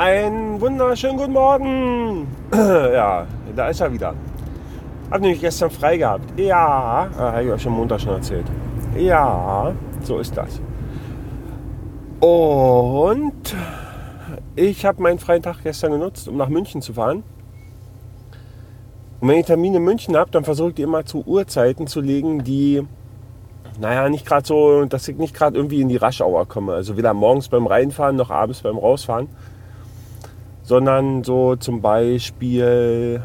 Einen wunderschönen guten Morgen. Ja, da ist er wieder. Hab nämlich gestern frei gehabt. Ja, ah, habe ich euch am Montag schon erzählt. Ja, so ist das. Und ich habe meinen freien Tag gestern genutzt, um nach München zu fahren. Und wenn ich Termine in München habe, dann versuche ich die immer zu Uhrzeiten zu legen, die, naja, nicht gerade so, dass ich nicht gerade irgendwie in die Raschauer komme. Also weder morgens beim Reinfahren noch abends beim Rausfahren. Sondern so zum Beispiel,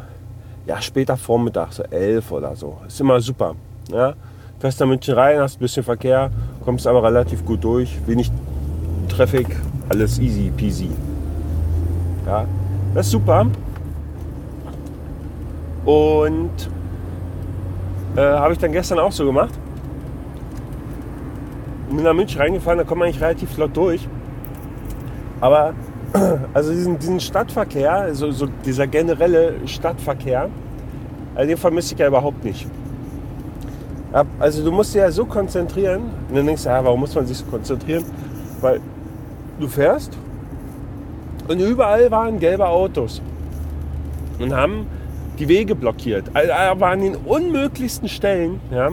ja, später Vormittag, so elf oder so. Ist immer super. Ja. Fährst nach München rein, hast ein bisschen Verkehr, kommst aber relativ gut durch. Wenig Traffic, alles easy peasy. Ja, das ist super. Und äh, habe ich dann gestern auch so gemacht. Bin nach München reingefahren, da kommt man eigentlich relativ flott durch. Aber also diesen, diesen Stadtverkehr, so, so dieser generelle Stadtverkehr, also den vermisse ich ja überhaupt nicht. Also du musst dich ja so konzentrieren. Und dann denkst du, ja, warum muss man sich so konzentrieren? Weil du fährst und überall waren gelbe Autos und haben die Wege blockiert. Aber an den unmöglichsten Stellen. Ja.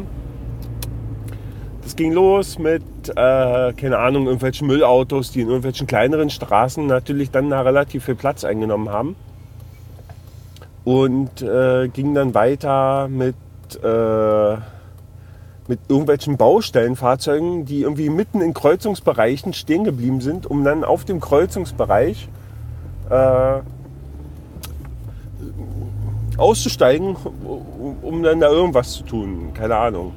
Das ging los mit, äh, keine Ahnung, irgendwelchen Müllautos, die in irgendwelchen kleineren Straßen natürlich dann da relativ viel Platz eingenommen haben. Und äh, ging dann weiter mit, äh, mit irgendwelchen Baustellenfahrzeugen, die irgendwie mitten in Kreuzungsbereichen stehen geblieben sind, um dann auf dem Kreuzungsbereich äh, auszusteigen, um dann da irgendwas zu tun. Keine Ahnung.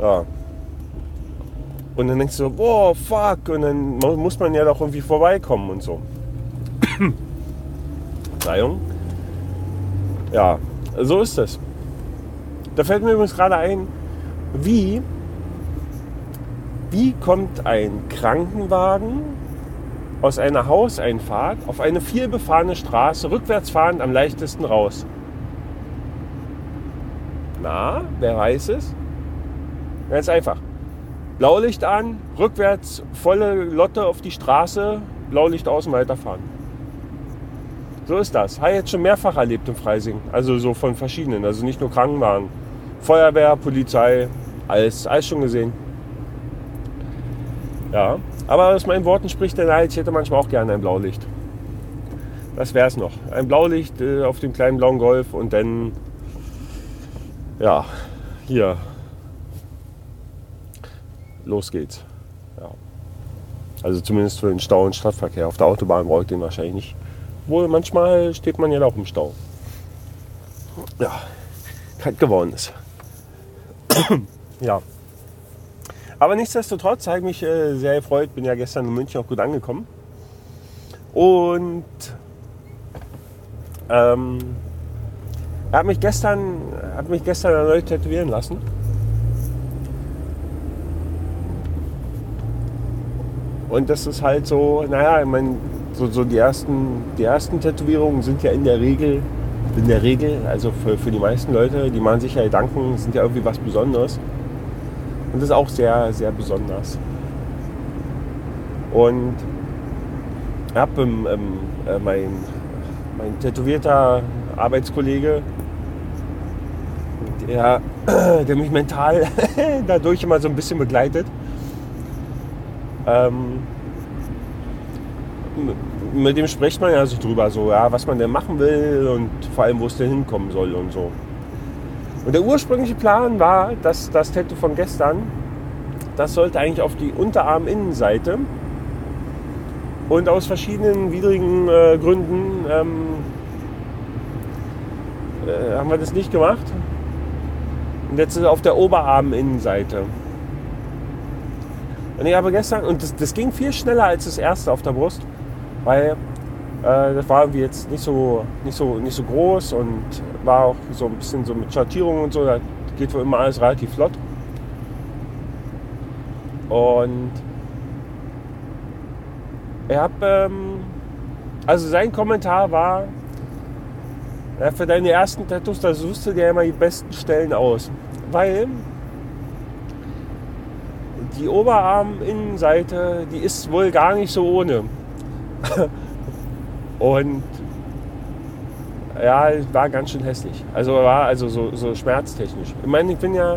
Ja. Und dann denkst du so, wow, fuck. Und dann muss man ja doch irgendwie vorbeikommen und so. Verzeihung. Ja, so ist es. Da fällt mir übrigens gerade ein, wie, wie kommt ein Krankenwagen aus einer Hauseinfahrt auf eine vielbefahrene Straße rückwärts fahrend am leichtesten raus? Na, wer weiß es? Ganz einfach. Blaulicht an, rückwärts volle Lotte auf die Straße, Blaulicht außen weiterfahren. So ist das. Habe ich jetzt schon mehrfach erlebt in Freising. Also so von verschiedenen. Also nicht nur Krankenwagen. Feuerwehr, Polizei, alles, alles schon gesehen. Ja, aber aus meinen Worten spricht der Neid, ich hätte manchmal auch gerne ein Blaulicht. Das wäre es noch. Ein Blaulicht äh, auf dem kleinen blauen Golf und dann, ja, hier, los geht's. Ja. Also zumindest für den Stau und Stadtverkehr. Auf der Autobahn brauche ich den wahrscheinlich nicht. Wohl manchmal steht man ja auch im Stau. Ja, kalt geworden ist. ja. Aber nichtsdestotrotz habe ich mich äh, sehr gefreut. Bin ja gestern in München auch gut angekommen. Und ähm, er hat mich gestern, hat mich gestern erneut tätowieren lassen. Und das ist halt so, naja, ich meine, so, so die, ersten, die ersten Tätowierungen sind ja in der Regel, in der Regel, also für, für die meisten Leute, die machen sich ja Gedanken, sind ja irgendwie was Besonderes. Und das ist auch sehr, sehr besonders. Und ich habe ähm, äh, mein, mein tätowierter Arbeitskollege, der, der mich mental dadurch immer so ein bisschen begleitet, ähm, mit dem spricht man ja so drüber, so, ja, was man denn machen will und vor allem, wo es denn hinkommen soll und so. Und der ursprüngliche Plan war, dass das Tattoo von gestern, das sollte eigentlich auf die Unterarminnenseite und aus verschiedenen widrigen äh, Gründen ähm, äh, haben wir das nicht gemacht. Und jetzt ist es auf der Oberarminnenseite. Und ich habe gestern, und das, das ging viel schneller als das erste auf der Brust, weil äh, das war irgendwie jetzt nicht so, nicht, so, nicht so groß und war auch so ein bisschen so mit Schattierungen und so, da geht wohl immer alles relativ flott. Und ich habe, ähm, also sein Kommentar war, ja, für deine ersten Tattoos, da suchst du dir immer die besten Stellen aus. Weil die Oberarminnenseite, die ist wohl gar nicht so ohne. Und ja, war ganz schön hässlich. Also war also so, so schmerztechnisch. Ich meine, ich bin ja,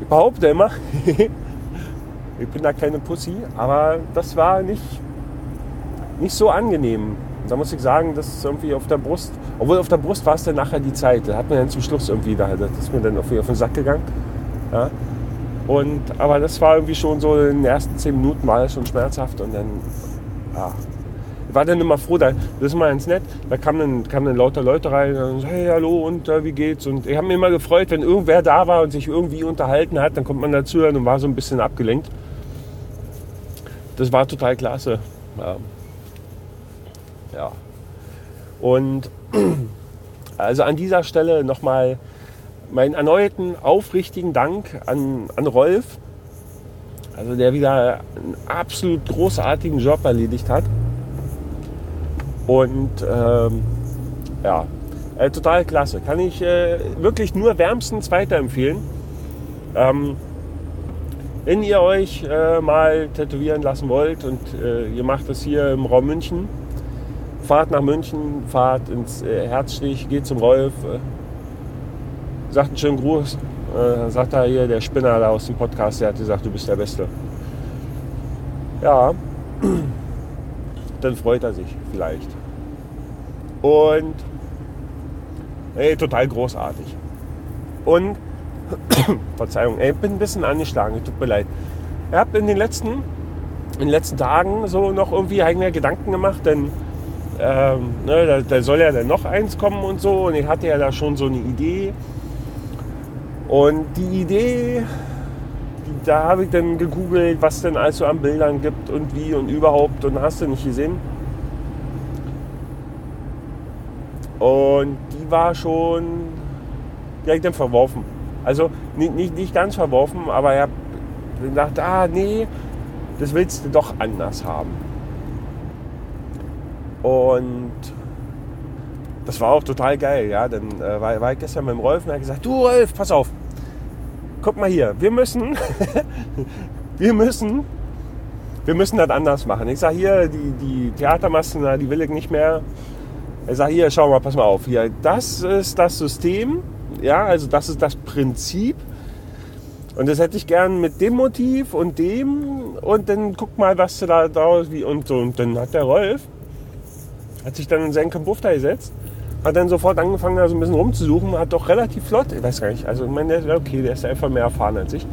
ich behaupte immer, ich bin da keine Pussy, aber das war nicht, nicht so angenehm. Da muss ich sagen, dass es irgendwie auf der Brust, obwohl auf der Brust war es dann nachher die Zeit. Da hat man dann zum Schluss irgendwie, da, das ist mir dann irgendwie auf den Sack gegangen. Ja. Und, aber das war irgendwie schon so, in den ersten zehn Minuten es schon schmerzhaft und dann, ja, war dann immer froh, da, das ist mal ganz nett, da kamen dann, kamen dann lauter Leute rein und so, hey, hallo und äh, wie geht's? Und ich habe mich immer gefreut, wenn irgendwer da war und sich irgendwie unterhalten hat, dann kommt man dazu und war so ein bisschen abgelenkt. Das war total klasse. Ja. ja. Und also an dieser Stelle nochmal meinen erneuten aufrichtigen Dank an, an Rolf, also der wieder einen absolut großartigen Job erledigt hat. Und ähm, ja, äh, total klasse. Kann ich äh, wirklich nur wärmstens weiterempfehlen. Ähm, wenn ihr euch äh, mal tätowieren lassen wollt und äh, ihr macht das hier im Raum München, fahrt nach München, fahrt ins äh, Herzstich, geht zum Rolf, äh, sagt einen schönen Gruß, äh, sagt er hier, der Spinner da aus dem Podcast, der hat gesagt, du bist der Beste. Ja, dann freut er sich vielleicht. Und ey, total großartig. Und Verzeihung, ich bin ein bisschen angeschlagen, tut mir leid. Ich habe in den letzten, in den letzten Tagen so noch irgendwie eigene Gedanken gemacht, denn ähm, ne, da, da, soll ja dann noch eins kommen und so. Und ich hatte ja da schon so eine Idee. Und die Idee, da habe ich dann gegoogelt, was denn also an Bildern gibt und wie und überhaupt. Und hast du nicht gesehen. Und die war schon direkt dann verworfen. Also nicht, nicht, nicht ganz verworfen, aber ich habe gedacht, ah nee, das willst du doch anders haben. Und das war auch total geil, ja. Dann äh, war, war ich gestern mit dem Rolf und er hat gesagt, du Rolf, pass auf, guck mal hier, wir müssen, wir müssen, wir müssen das anders machen. Ich sage hier, die, die Theatermassen, die will ich nicht mehr. Ich sage hier, schau mal, pass mal auf, hier, das ist das System, ja, also das ist das Prinzip. Und das hätte ich gern mit dem Motiv und dem und dann guck mal, was du da draus wie und so. Und dann hat der Rolf, hat sich dann in seinen da gesetzt, hat dann sofort angefangen, da so ein bisschen rumzusuchen, hat doch relativ flott, ich weiß gar nicht, also ich meine, der, okay, der ist einfach mehr erfahren als ich,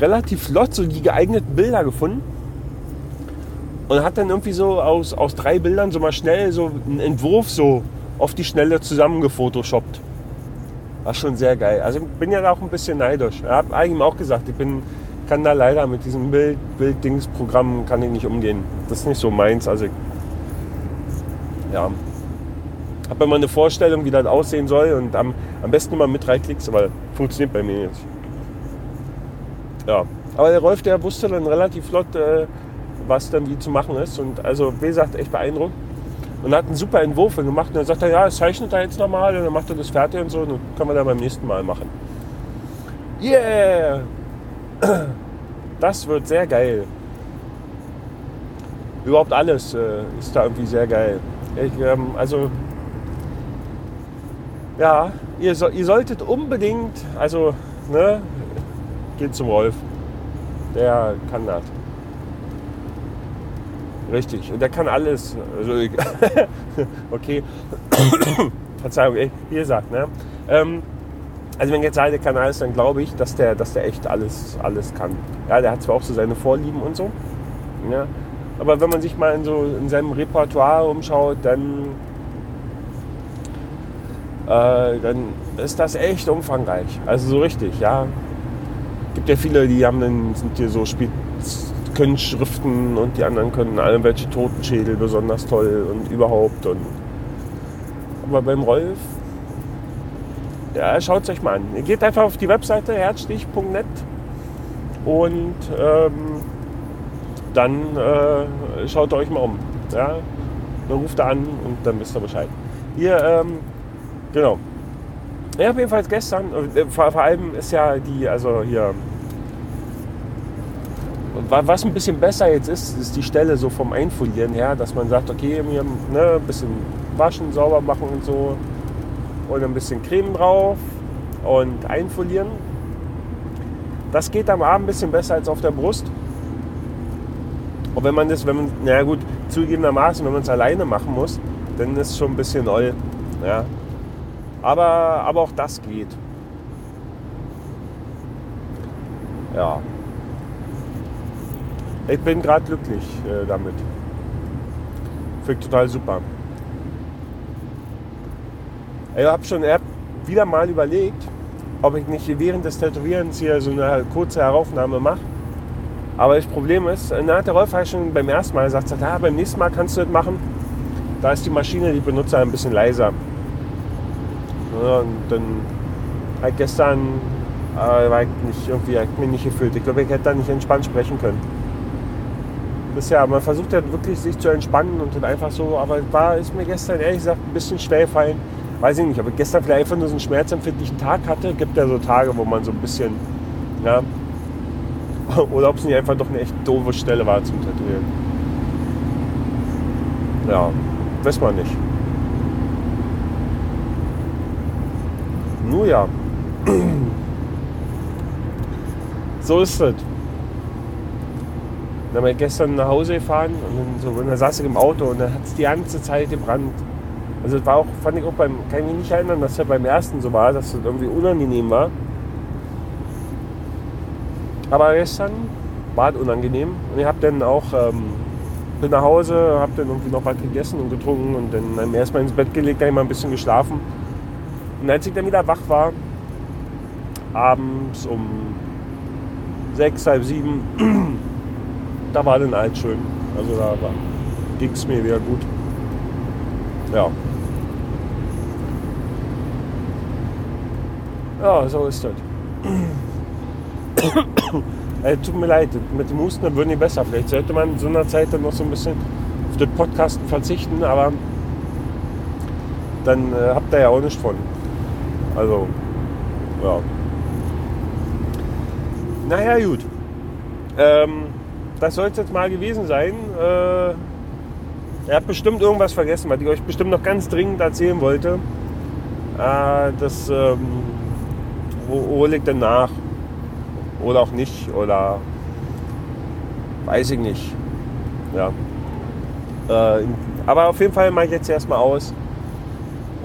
relativ flott so die geeigneten Bilder gefunden und hat dann irgendwie so aus, aus drei Bildern so mal schnell so einen Entwurf so auf die Schnelle zusammengefotoshoppt. War schon sehr geil. Also ich bin ja auch ein bisschen neidisch. Ich habe eigentlich auch gesagt, ich bin, kann da leider mit diesem Bild, Bild-Dings-Programm kann ich nicht umgehen. Das ist nicht so meins. Also ja, habe immer eine Vorstellung, wie das aussehen soll und am, am besten immer mit drei Klicks, aber funktioniert bei mir jetzt. Ja, aber der Rolf, der wusste dann relativ flott, äh, was dann wie zu machen ist und also wie gesagt, echt beeindruckt und hat einen super Entwurf gemacht und dann sagt er, ja, das zeichnet er jetzt nochmal und dann macht er das fertig und so und dann können wir dann beim nächsten Mal machen. Yeah! Das wird sehr geil. Überhaupt alles äh, ist da irgendwie sehr geil. Ich, ähm, also ja, ihr, so, ihr solltet unbedingt, also, ne, geht zum Wolf. Der kann das. Richtig, und der kann alles. Also, okay, Verzeihung, ey, wie gesagt, ne? Ähm, also wenn jetzt der kann alles, dann glaube ich, dass der, dass der echt alles, alles kann. Ja, der hat zwar auch so seine Vorlieben und so, ja, aber wenn man sich mal in, so, in seinem Repertoire umschaut, dann äh, dann ist das echt umfangreich. Also so richtig, ja. Gibt ja viele, die haben dann, sind hier so Spiel, können Schriften und die anderen können irgendwelche Totenschädel besonders toll und überhaupt. Und aber beim Rolf, ja, schaut es euch mal an. Ihr geht einfach auf die Webseite herzstich.net und ähm, dann äh, schaut euch mal um. Ja? Dann ruft er an und dann wisst ihr Bescheid. Hier, ähm, Genau. Ja, jedenfalls gestern, äh, vor, vor allem ist ja die, also hier, was ein bisschen besser jetzt ist, ist die Stelle so vom Einfolieren her, dass man sagt, okay, wir ne, ein bisschen waschen, sauber machen und so und ein bisschen Creme drauf und einfolieren. Das geht am Arm ein bisschen besser als auf der Brust. Und wenn man das, wenn man, na gut, zugegebenermaßen, wenn man es alleine machen muss, dann ist es schon ein bisschen oll. Ja. Aber, aber auch das geht. Ja. Ich bin gerade glücklich äh, damit. Finde ich total super. Ich habe schon wieder mal überlegt, ob ich nicht während des Tätowierens hier so eine kurze Heraufnahme mache. Aber das Problem ist, na, hat der Rolf halt schon beim ersten Mal gesagt, ja, beim nächsten Mal kannst du das machen. Da ist die Maschine, die Benutzer ein bisschen leiser. Ja, und dann halt gestern äh, war ich nicht irgendwie, ich mir nicht gefühlt. Ich glaube, ich hätte da nicht entspannt sprechen können. Das ja, man versucht ja wirklich sich zu entspannen und dann einfach so, aber war ist mir gestern ehrlich gesagt ein bisschen schwer gefallen. Weiß ich nicht, ich gestern vielleicht einfach nur so einen schmerzempfindlichen Tag hatte. Gibt ja so Tage, wo man so ein bisschen, ja, oder ob es nicht einfach doch eine echt doofe Stelle war zum Tätowieren. Ja, weiß man nicht. Nur ja. so ist es. Dann bin ich gestern nach Hause gefahren und dann, so, und dann saß ich im Auto und dann hat es die ganze Zeit gebrannt. Also es war auch, fand ich auch beim, kann ich mich nicht erinnern, dass ja beim ersten so war, dass es irgendwie unangenehm war. Aber gestern war es unangenehm und ich habe dann auch, ähm, bin nach Hause, habe dann irgendwie noch was gegessen und getrunken und dann erstmal ins Bett gelegt, dann mal ein bisschen geschlafen. Und als ich dann wieder wach war, abends um sechs, halb sieben, da war dann alt schön. Also da ging es mir wieder gut. Ja. Ja, so ist das. äh, tut mir leid, mit dem Husten würde nicht besser. Vielleicht sollte man in so einer Zeit dann noch so ein bisschen auf das Podcasten verzichten, aber dann äh, habt ihr ja auch nichts von. Also, ja. Naja, gut. Ähm, das soll es jetzt mal gewesen sein. Äh, ihr habt bestimmt irgendwas vergessen, was ich euch bestimmt noch ganz dringend erzählen wollte. Äh, das ähm, hole ich dann nach. Oder auch nicht. Oder weiß ich nicht. Ja. Äh, aber auf jeden Fall mache ich jetzt erstmal aus.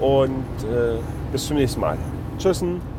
Und äh, bis zum nächsten Mal. Tschüssen.